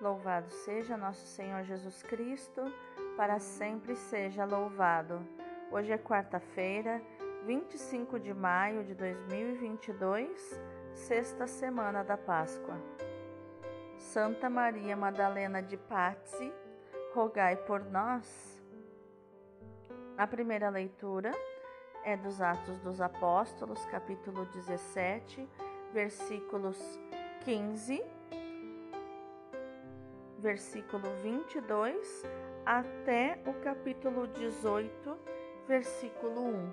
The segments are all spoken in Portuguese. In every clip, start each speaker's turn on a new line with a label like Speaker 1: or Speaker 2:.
Speaker 1: Louvado seja nosso Senhor Jesus Cristo, para sempre seja louvado. Hoje é quarta-feira, 25 de maio de 2022, sexta semana da Páscoa. Santa Maria Madalena de Pazzi, rogai por nós. A primeira leitura é dos Atos dos Apóstolos, capítulo 17, versículos 15 versículo 22, até o capítulo 18, versículo 1.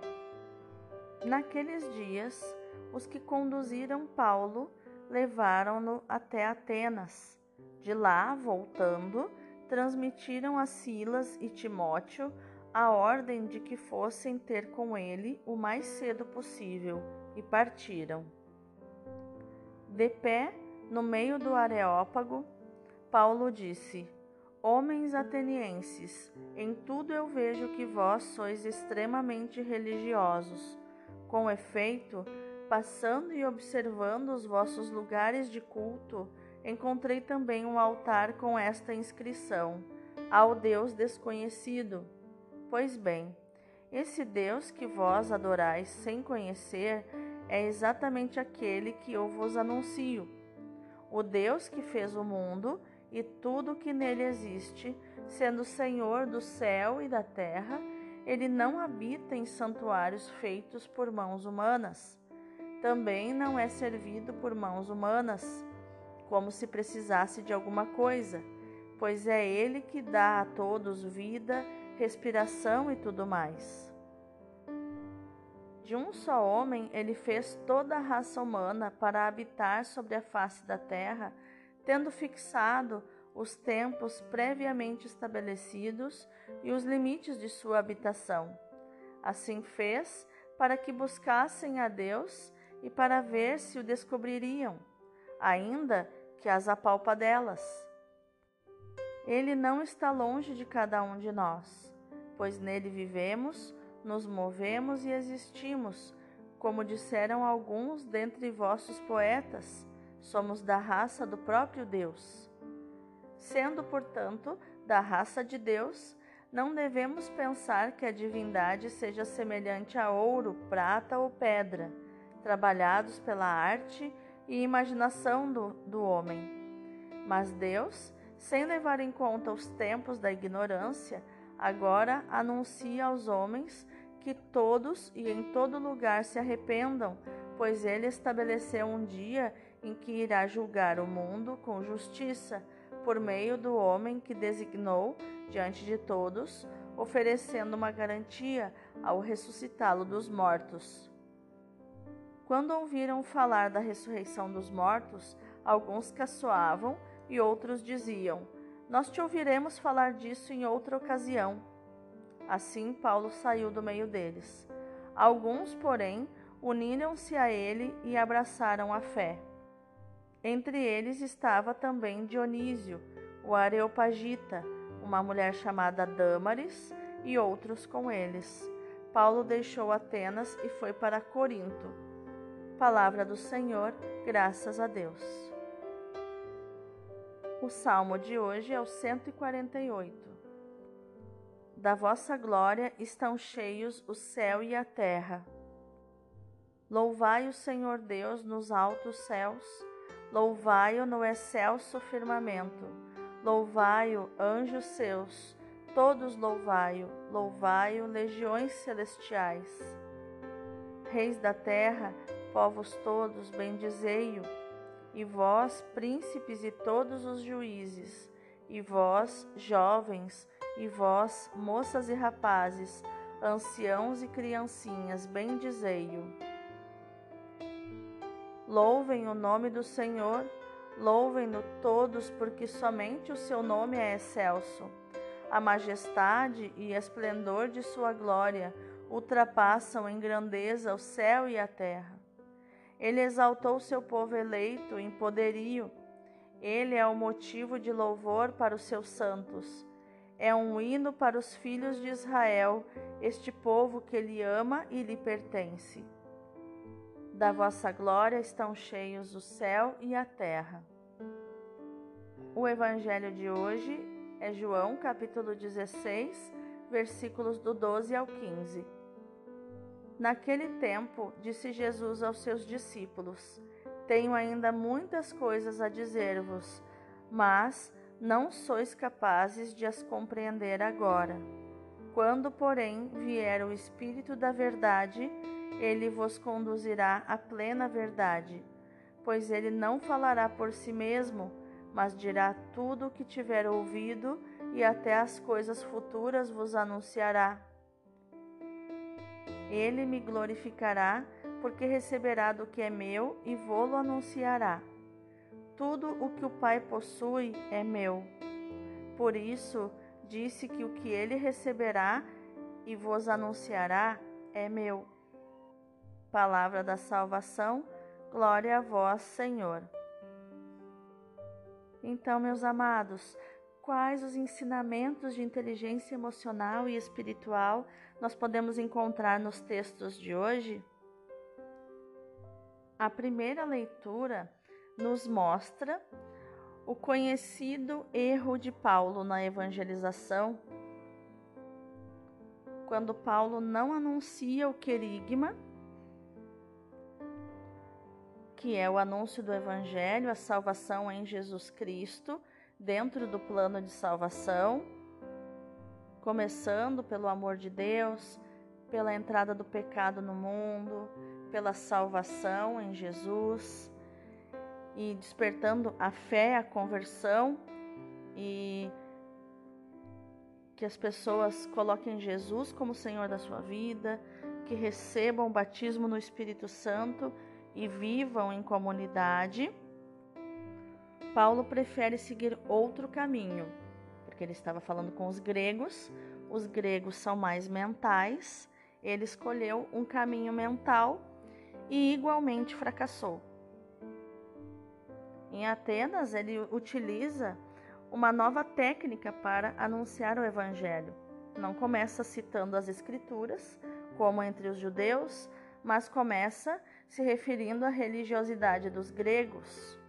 Speaker 1: Naqueles dias, os que conduziram Paulo levaram-no até Atenas. De lá, voltando, transmitiram a Silas e Timóteo a ordem de que fossem ter com ele o mais cedo possível e partiram. De pé, no meio do Areópago, Paulo disse: Homens atenienses, em tudo eu vejo que vós sois extremamente religiosos. Com efeito, passando e observando os vossos lugares de culto, encontrei também um altar com esta inscrição: Ao Deus desconhecido. Pois bem, esse Deus que vós adorais sem conhecer é exatamente aquele que eu vos anuncio. O Deus que fez o mundo e tudo o que nele existe, sendo Senhor do céu e da terra, ele não habita em santuários feitos por mãos humanas. Também não é servido por mãos humanas, como se precisasse de alguma coisa, pois é ele que dá a todos vida, respiração e tudo mais. De um só homem ele fez toda a raça humana para habitar sobre a face da terra tendo fixado os tempos previamente estabelecidos e os limites de sua habitação. Assim fez para que buscassem a Deus e para ver se o descobririam, ainda que as apalpadelas. Ele não está longe de cada um de nós, pois nele vivemos, nos movemos e existimos, como disseram alguns dentre vossos poetas Somos da raça do próprio Deus. Sendo, portanto, da raça de Deus, não devemos pensar que a divindade seja semelhante a ouro, prata ou pedra, trabalhados pela arte e imaginação do, do homem. Mas Deus, sem levar em conta os tempos da ignorância, agora anuncia aos homens que todos e em todo lugar se arrependam, pois ele estabeleceu um dia em que irá julgar o mundo com justiça por meio do homem que designou diante de todos, oferecendo uma garantia ao ressuscitá-lo dos mortos. Quando ouviram falar da ressurreição dos mortos, alguns caçoavam e outros diziam: Nós te ouviremos falar disso em outra ocasião. Assim, Paulo saiu do meio deles. Alguns, porém, uniram-se a ele e abraçaram a fé. Entre eles estava também Dionísio, o Areopagita, uma mulher chamada Dâmaris e outros com eles. Paulo deixou Atenas e foi para Corinto. Palavra do Senhor, graças a Deus. O salmo de hoje é o 148. Da vossa glória estão cheios o céu e a terra. Louvai o Senhor Deus nos altos céus Louvai-o no excelso firmamento. Louvai-o, anjos seus, todos louvai-o. Louvai-o, legiões celestiais. Reis da terra, povos todos, bendizei-o. E vós, príncipes e todos os juízes, e vós, jovens, e vós, moças e rapazes, anciãos e criancinhas, bendizei-o. Louvem o nome do Senhor, louvem-no todos, porque somente o seu nome é excelso. A majestade e esplendor de sua glória ultrapassam em grandeza o céu e a terra. Ele exaltou seu povo eleito em poderio. Ele é o motivo de louvor para os seus santos. É um hino para os filhos de Israel, este povo que ele ama e lhe pertence. Da vossa glória estão cheios o céu e a terra. O evangelho de hoje é João, capítulo 16, versículos do 12 ao 15. Naquele tempo, disse Jesus aos seus discípulos: Tenho ainda muitas coisas a dizer-vos, mas não sois capazes de as compreender agora. Quando, porém, vier o Espírito da Verdade, ele vos conduzirá à plena verdade, pois ele não falará por si mesmo, mas dirá tudo o que tiver ouvido e até as coisas futuras vos anunciará. Ele me glorificará, porque receberá do que é meu e vô-lo anunciará. Tudo o que o Pai possui é meu. Por isso, disse que o que ele receberá e vos anunciará é meu. Palavra da salvação, glória a vós, Senhor. Então, meus amados, quais os ensinamentos de inteligência emocional e espiritual nós podemos encontrar nos textos de hoje? A primeira leitura nos mostra o conhecido erro de Paulo na evangelização, quando Paulo não anuncia o querigma, que é o anúncio do evangelho, a salvação em Jesus Cristo, dentro do plano de salvação, começando pelo amor de Deus, pela entrada do pecado no mundo, pela salvação em Jesus e despertando a fé, a conversão e que as pessoas coloquem Jesus como Senhor da sua vida, que recebam o batismo no Espírito Santo e vivam em comunidade. Paulo prefere seguir outro caminho, porque ele estava falando com os gregos, os gregos são mais mentais, ele escolheu um caminho mental e igualmente fracassou. Em Atenas, ele utiliza uma nova técnica para anunciar o Evangelho. Não começa citando as Escrituras, como entre os judeus, mas começa se referindo à religiosidade dos gregos.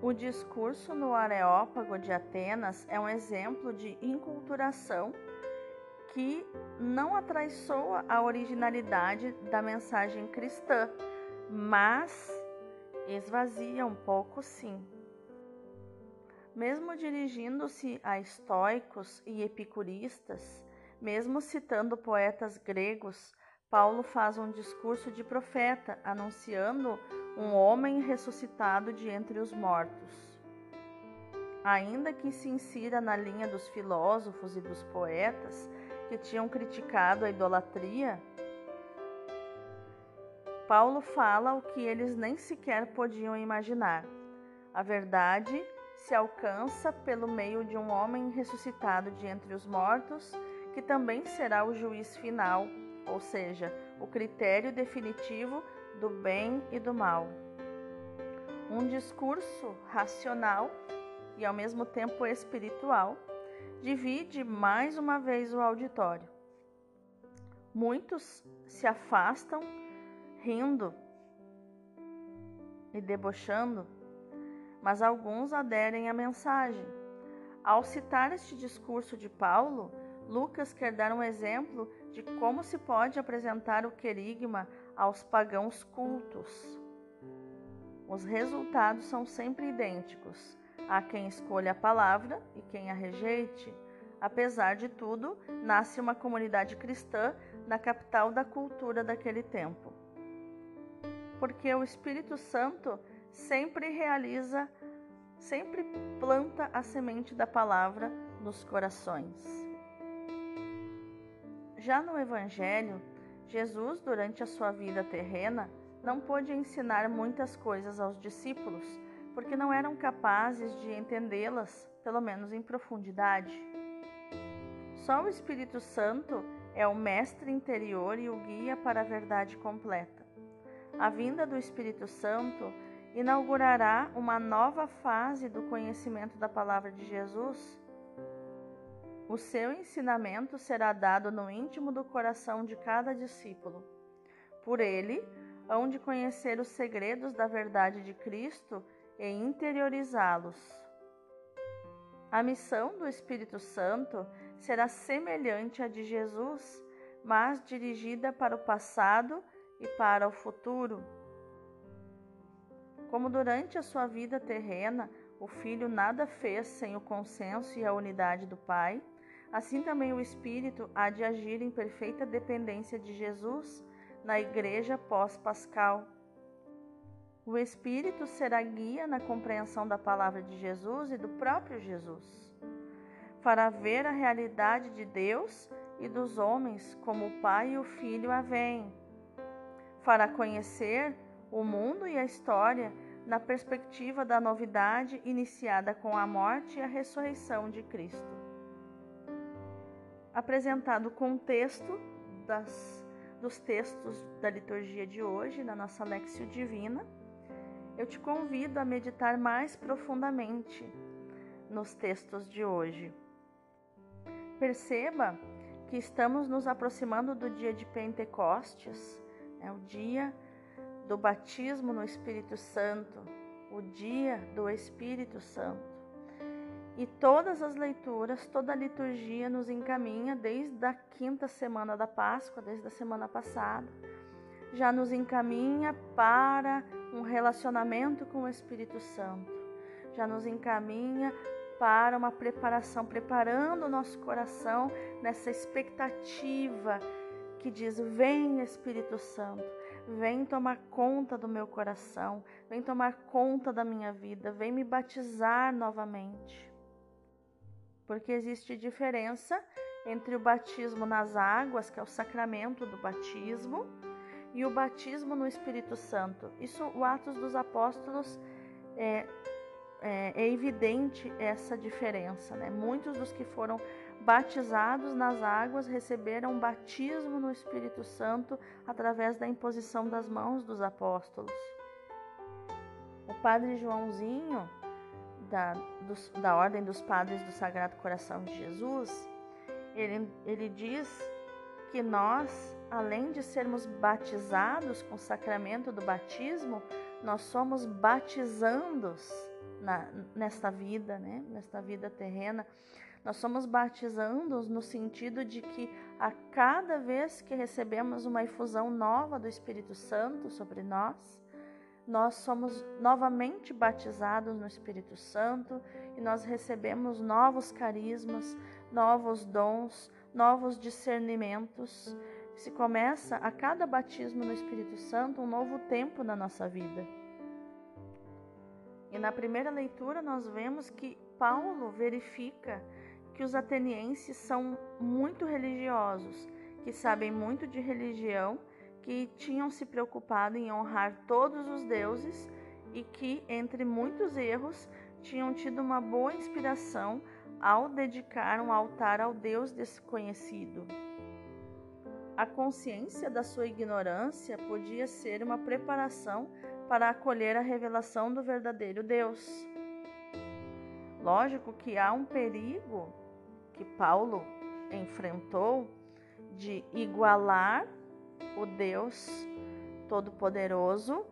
Speaker 1: O discurso no Areópago de Atenas é um exemplo de inculturação que não atraiçoa a originalidade da mensagem cristã, mas esvazia um pouco, sim. Mesmo dirigindo-se a estoicos e epicuristas, mesmo citando poetas gregos, Paulo faz um discurso de profeta, anunciando um homem ressuscitado de entre os mortos. Ainda que se insira na linha dos filósofos e dos poetas que tinham criticado a idolatria, Paulo fala o que eles nem sequer podiam imaginar. A verdade se alcança pelo meio de um homem ressuscitado de entre os mortos, que também será o juiz final, ou seja, o critério definitivo do bem e do mal. Um discurso racional e ao mesmo tempo espiritual divide mais uma vez o auditório. Muitos se afastam rindo e debochando, mas alguns aderem à mensagem. Ao citar este discurso de Paulo, Lucas quer dar um exemplo de como se pode apresentar o querigma aos pagãos cultos. Os resultados são sempre idênticos. Há quem escolha a palavra e quem a rejeite. Apesar de tudo, nasce uma comunidade cristã na capital da cultura daquele tempo porque o Espírito Santo sempre realiza, sempre planta a semente da palavra nos corações. Já no Evangelho, Jesus, durante a sua vida terrena, não pôde ensinar muitas coisas aos discípulos, porque não eram capazes de entendê-las, pelo menos em profundidade. Só o Espírito Santo é o mestre interior e o guia para a verdade completa. A vinda do Espírito Santo inaugurará uma nova fase do conhecimento da palavra de Jesus. O seu ensinamento será dado no íntimo do coração de cada discípulo. Por ele, hão de conhecer os segredos da verdade de Cristo e interiorizá-los. A missão do Espírito Santo será semelhante à de Jesus, mas dirigida para o passado e para o futuro. Como durante a sua vida terrena, o Filho nada fez sem o consenso e a unidade do Pai, assim também o Espírito há de agir em perfeita dependência de Jesus na Igreja pós-pascal. O Espírito será guia na compreensão da palavra de Jesus e do próprio Jesus, para ver a realidade de Deus e dos homens como o Pai e o Filho a veem, para conhecer o mundo e a história na perspectiva da novidade iniciada com a morte e a ressurreição de Cristo. Apresentado o contexto das, dos textos da liturgia de hoje, na nossa Lexio Divina, eu te convido a meditar mais profundamente nos textos de hoje. Perceba que estamos nos aproximando do dia de Pentecostes, é o dia do batismo no Espírito Santo, o dia do Espírito Santo. E todas as leituras, toda a liturgia nos encaminha desde a quinta semana da Páscoa, desde a semana passada, já nos encaminha para um relacionamento com o Espírito Santo, já nos encaminha para uma preparação, preparando o nosso coração nessa expectativa que diz: Vem Espírito Santo, Vem tomar conta do meu coração, vem tomar conta da minha vida, vem me batizar novamente. Porque existe diferença entre o batismo nas águas, que é o sacramento do batismo, e o batismo no Espírito Santo. Isso, o Atos dos Apóstolos, é, é, é evidente essa diferença. Né? Muitos dos que foram batizados nas águas receberam batismo no Espírito Santo através da imposição das mãos dos apóstolos. O padre Joãozinho, da, dos, da Ordem dos Padres do Sagrado Coração de Jesus, ele, ele diz que nós, além de sermos batizados com o sacramento do batismo, nós somos batizandos na, nesta vida, né? nesta vida terrena. Nós somos batizandos no sentido de que a cada vez que recebemos uma infusão nova do Espírito Santo sobre nós, nós somos novamente batizados no Espírito Santo e nós recebemos novos carismas, novos dons, novos discernimentos. Se começa a cada batismo no Espírito Santo um novo tempo na nossa vida. E na primeira leitura nós vemos que Paulo verifica que os atenienses são muito religiosos, que sabem muito de religião, que tinham se preocupado em honrar todos os deuses e que, entre muitos erros, tinham tido uma boa inspiração ao dedicar um altar ao Deus desconhecido. A consciência da sua ignorância podia ser uma preparação para acolher a revelação do verdadeiro Deus. Lógico que há um perigo que Paulo enfrentou de igualar o Deus Todo-Poderoso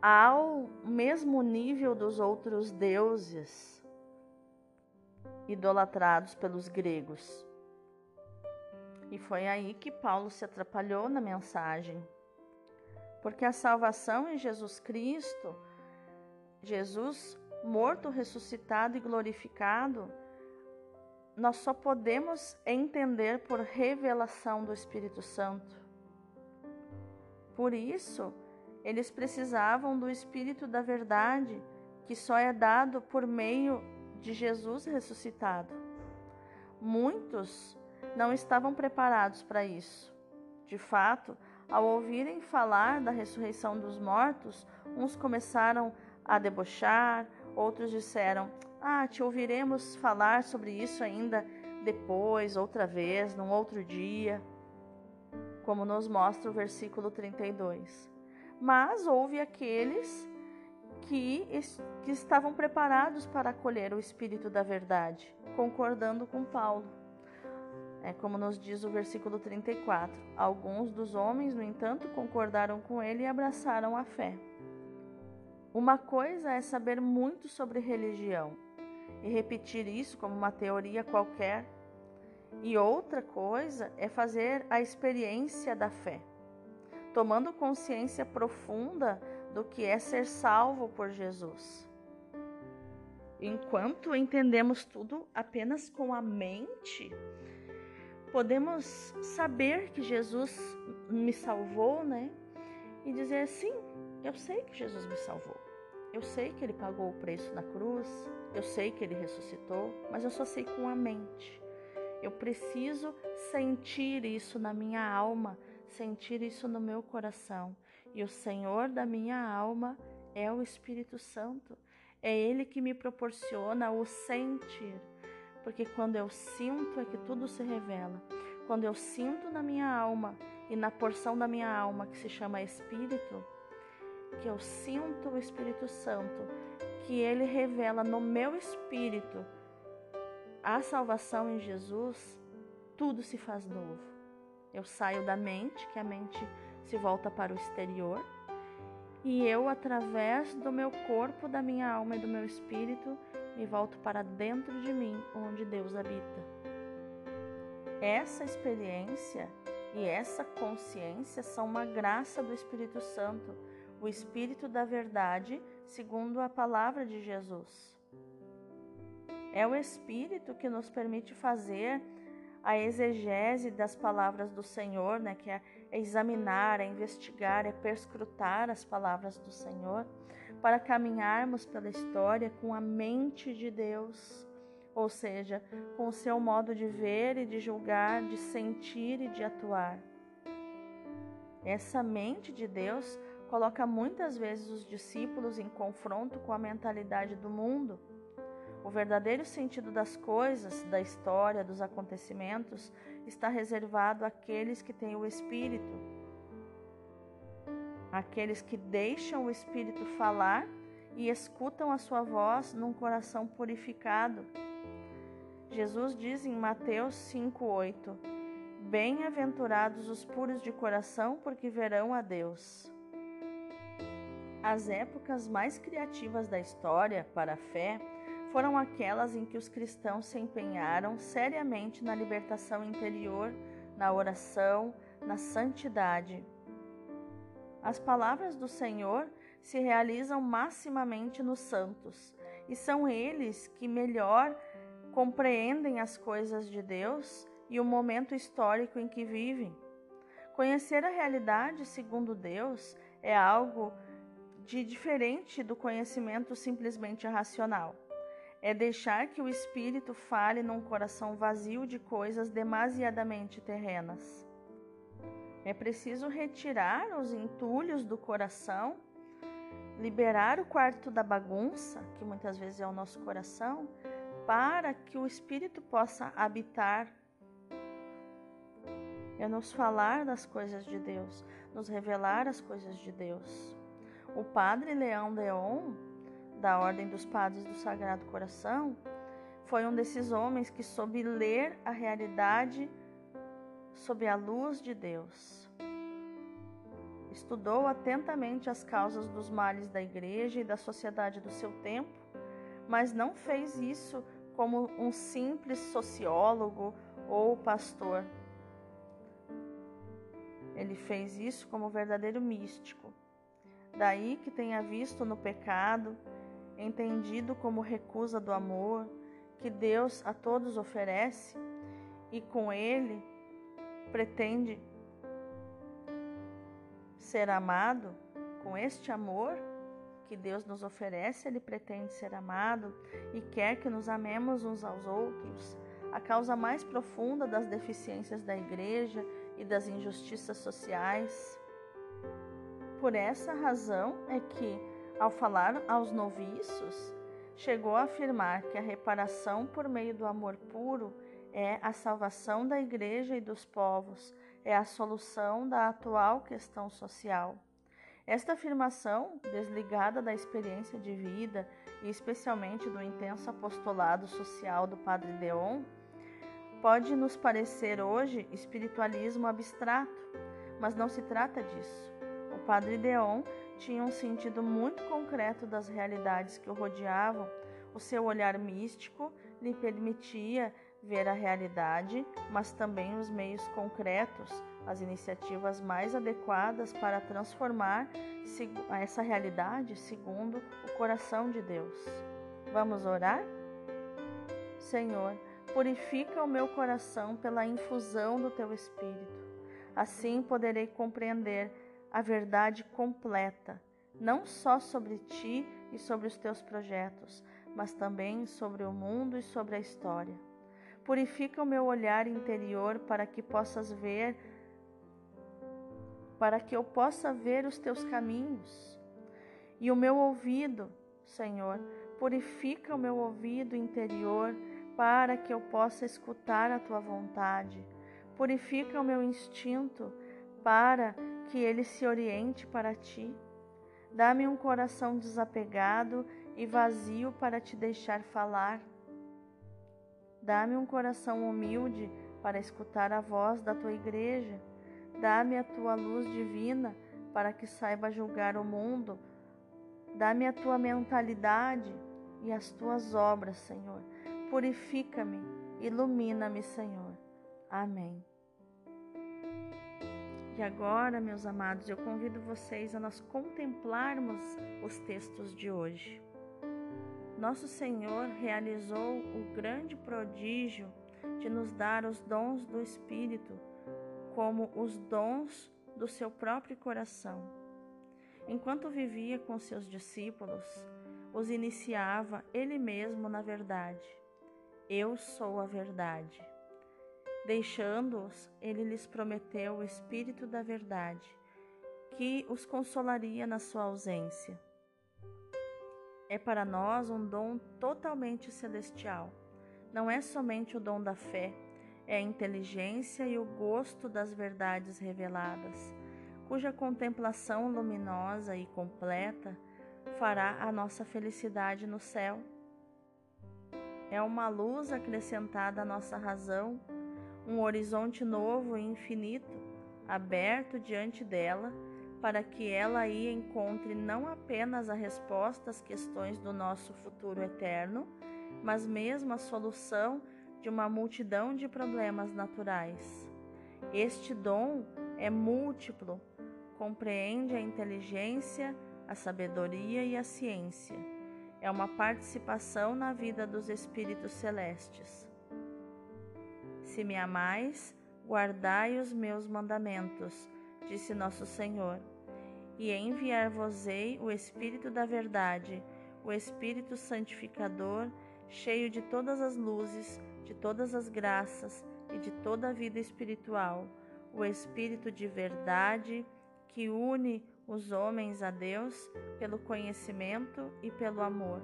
Speaker 1: ao mesmo nível dos outros deuses idolatrados pelos gregos. E foi aí que Paulo se atrapalhou na mensagem. Porque a salvação em Jesus Cristo, Jesus morto, ressuscitado e glorificado, nós só podemos entender por revelação do Espírito Santo. Por isso, eles precisavam do Espírito da Verdade, que só é dado por meio de Jesus ressuscitado. Muitos não estavam preparados para isso. De fato, ao ouvirem falar da ressurreição dos mortos, uns começaram a debochar, outros disseram: ah, te ouviremos falar sobre isso ainda depois, outra vez, num outro dia, como nos mostra o versículo 32. Mas houve aqueles que, que estavam preparados para acolher o Espírito da Verdade, concordando com Paulo. É como nos diz o versículo 34. Alguns dos homens, no entanto, concordaram com ele e abraçaram a fé. Uma coisa é saber muito sobre religião, e repetir isso como uma teoria qualquer. E outra coisa é fazer a experiência da fé, tomando consciência profunda do que é ser salvo por Jesus. Enquanto entendemos tudo apenas com a mente, podemos saber que Jesus me salvou, né? E dizer sim, eu sei que Jesus me salvou. Eu sei que ele pagou o preço na cruz, eu sei que ele ressuscitou, mas eu só sei com a mente. Eu preciso sentir isso na minha alma, sentir isso no meu coração. E o Senhor da minha alma é o Espírito Santo. É Ele que me proporciona o sentir. Porque quando eu sinto é que tudo se revela. Quando eu sinto na minha alma e na porção da minha alma que se chama Espírito, que eu sinto o Espírito Santo, que ele revela no meu espírito a salvação em Jesus, tudo se faz novo. Eu saio da mente, que a mente se volta para o exterior, e eu, através do meu corpo, da minha alma e do meu espírito, me volto para dentro de mim, onde Deus habita. Essa experiência e essa consciência são uma graça do Espírito Santo, o Espírito da Verdade, segundo a palavra de Jesus. É o Espírito que nos permite fazer a exegese das palavras do Senhor, né, que é examinar, é investigar, é perscrutar as palavras do Senhor, para caminharmos pela história com a mente de Deus, ou seja, com o seu modo de ver e de julgar, de sentir e de atuar. Essa mente de Deus coloca muitas vezes os discípulos em confronto com a mentalidade do mundo o verdadeiro sentido das coisas, da história, dos acontecimentos está reservado àqueles que têm o Espírito, àqueles que deixam o Espírito falar e escutam a sua voz num coração purificado. Jesus diz em Mateus 5:8: Bem-aventurados os puros de coração, porque verão a Deus. As épocas mais criativas da história para a fé foram aquelas em que os cristãos se empenharam seriamente na libertação interior, na oração, na santidade. As palavras do Senhor se realizam maximamente nos santos, e são eles que melhor compreendem as coisas de Deus e o momento histórico em que vivem. Conhecer a realidade segundo Deus é algo de diferente do conhecimento simplesmente racional é deixar que o Espírito fale num coração vazio de coisas demasiadamente terrenas. É preciso retirar os entulhos do coração, liberar o quarto da bagunça, que muitas vezes é o nosso coração, para que o Espírito possa habitar. É nos falar das coisas de Deus, nos revelar as coisas de Deus. O padre Leão Deon da Ordem dos Padres do Sagrado Coração, foi um desses homens que soube ler a realidade sob a luz de Deus. Estudou atentamente as causas dos males da igreja e da sociedade do seu tempo, mas não fez isso como um simples sociólogo ou pastor. Ele fez isso como verdadeiro místico. Daí que tenha visto no pecado entendido como recusa do amor que Deus a todos oferece e com ele pretende ser amado, com este amor que Deus nos oferece, ele pretende ser amado e quer que nos amemos uns aos outros. A causa mais profunda das deficiências da igreja e das injustiças sociais. Por essa razão é que ao falar aos noviços, chegou a afirmar que a reparação por meio do amor puro é a salvação da igreja e dos povos, é a solução da atual questão social. Esta afirmação, desligada da experiência de vida e especialmente do intenso apostolado social do Padre Leon, pode nos parecer hoje espiritualismo abstrato, mas não se trata disso. O Padre Leon tinha um sentido muito concreto das realidades que o rodeavam, O seu olhar místico lhe permitia ver a realidade, mas também os meios concretos, as iniciativas mais adequadas para transformar essa realidade segundo o coração de Deus. Vamos orar? Senhor, purifica o meu coração pela infusão do teu Espírito. Assim poderei compreender a verdade completa, não só sobre ti e sobre os teus projetos, mas também sobre o mundo e sobre a história. Purifica o meu olhar interior para que possas ver, para que eu possa ver os teus caminhos. E o meu ouvido, Senhor, purifica o meu ouvido interior para que eu possa escutar a tua vontade. Purifica o meu instinto para que ele se oriente para ti. Dá-me um coração desapegado e vazio para te deixar falar. Dá-me um coração humilde para escutar a voz da tua igreja. Dá-me a tua luz divina para que saiba julgar o mundo. Dá-me a tua mentalidade e as tuas obras, Senhor. Purifica-me, ilumina-me, Senhor. Amém. E agora, meus amados, eu convido vocês a nós contemplarmos os textos de hoje. Nosso Senhor realizou o grande prodígio de nos dar os dons do Espírito, como os dons do seu próprio coração. Enquanto vivia com seus discípulos, os iniciava ele mesmo na verdade. Eu sou a verdade. Deixando-os, ele lhes prometeu o Espírito da Verdade, que os consolaria na sua ausência é para nós um dom totalmente celestial. Não é somente o dom da fé, é a inteligência e o gosto das verdades reveladas, cuja contemplação luminosa e completa fará a nossa felicidade no céu. É uma luz acrescentada à nossa razão, um horizonte novo e infinito aberto diante dela para que ela aí encontre não apenas a resposta às questões do nosso futuro eterno, mas mesmo a solução de uma multidão de problemas naturais. Este dom é múltiplo, compreende a inteligência, a sabedoria e a ciência. É uma participação na vida dos espíritos celestes. Se me amais, guardai os meus mandamentos, disse nosso Senhor e enviar-vos-ei o Espírito da Verdade, o Espírito Santificador, cheio de todas as luzes, de todas as graças e de toda a vida espiritual, o Espírito de Verdade, que une os homens a Deus pelo conhecimento e pelo amor.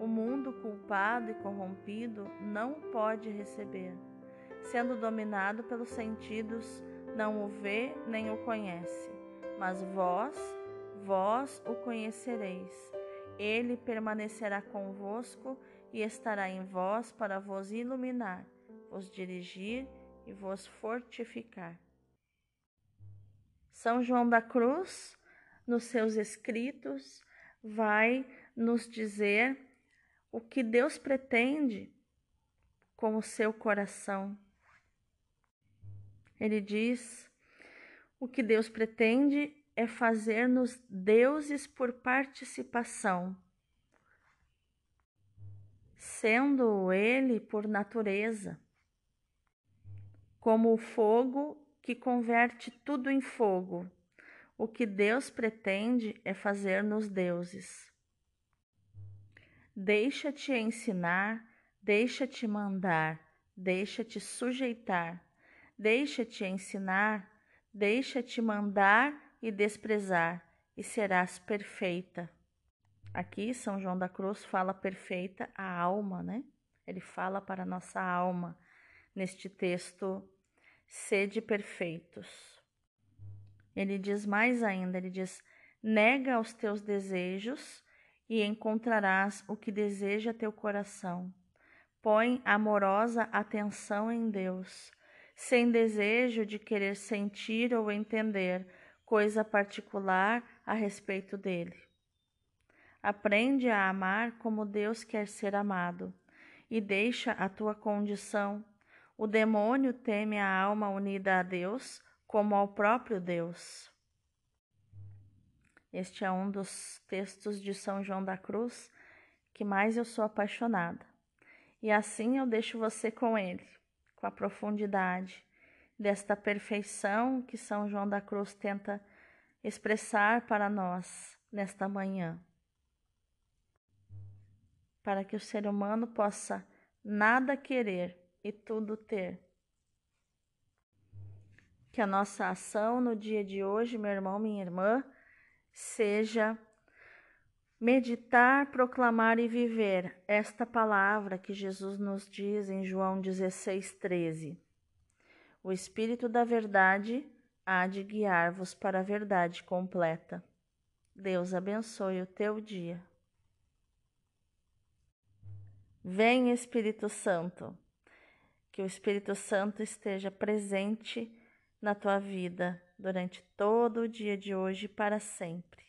Speaker 1: O mundo culpado e corrompido não pode receber. Sendo dominado pelos sentidos, não o vê nem o conhece mas vós, vós o conhecereis. Ele permanecerá convosco e estará em vós para vos iluminar, vos dirigir e vos fortificar. São João da Cruz, nos seus escritos, vai nos dizer o que Deus pretende com o seu coração. Ele diz o que Deus pretende é fazer-nos deuses por participação, sendo Ele por natureza, como o fogo que converte tudo em fogo. O que Deus pretende é fazer-nos deuses. Deixa-te ensinar, deixa-te mandar, deixa-te sujeitar, deixa-te ensinar, Deixa-te mandar e desprezar, e serás perfeita. Aqui São João da Cruz fala perfeita a alma, né? Ele fala para nossa alma neste texto: sede perfeitos. Ele diz mais ainda: ele diz, nega os teus desejos e encontrarás o que deseja teu coração. Põe amorosa atenção em Deus sem desejo de querer sentir ou entender coisa particular a respeito dele. Aprende a amar como Deus quer ser amado e deixa a tua condição. O demônio teme a alma unida a Deus como ao próprio Deus. Este é um dos textos de São João da Cruz que mais eu sou apaixonada. E assim eu deixo você com ele, com a profundidade desta perfeição que São João da Cruz tenta expressar para nós nesta manhã. Para que o ser humano possa nada querer e tudo ter. Que a nossa ação no dia de hoje, meu irmão, minha irmã, seja meditar, proclamar e viver esta palavra que Jesus nos diz em João 16, 13. O Espírito da Verdade há de guiar-vos para a verdade completa. Deus abençoe o teu dia. Vem, Espírito Santo, que o Espírito Santo esteja presente na tua vida durante todo o dia de hoje e para sempre.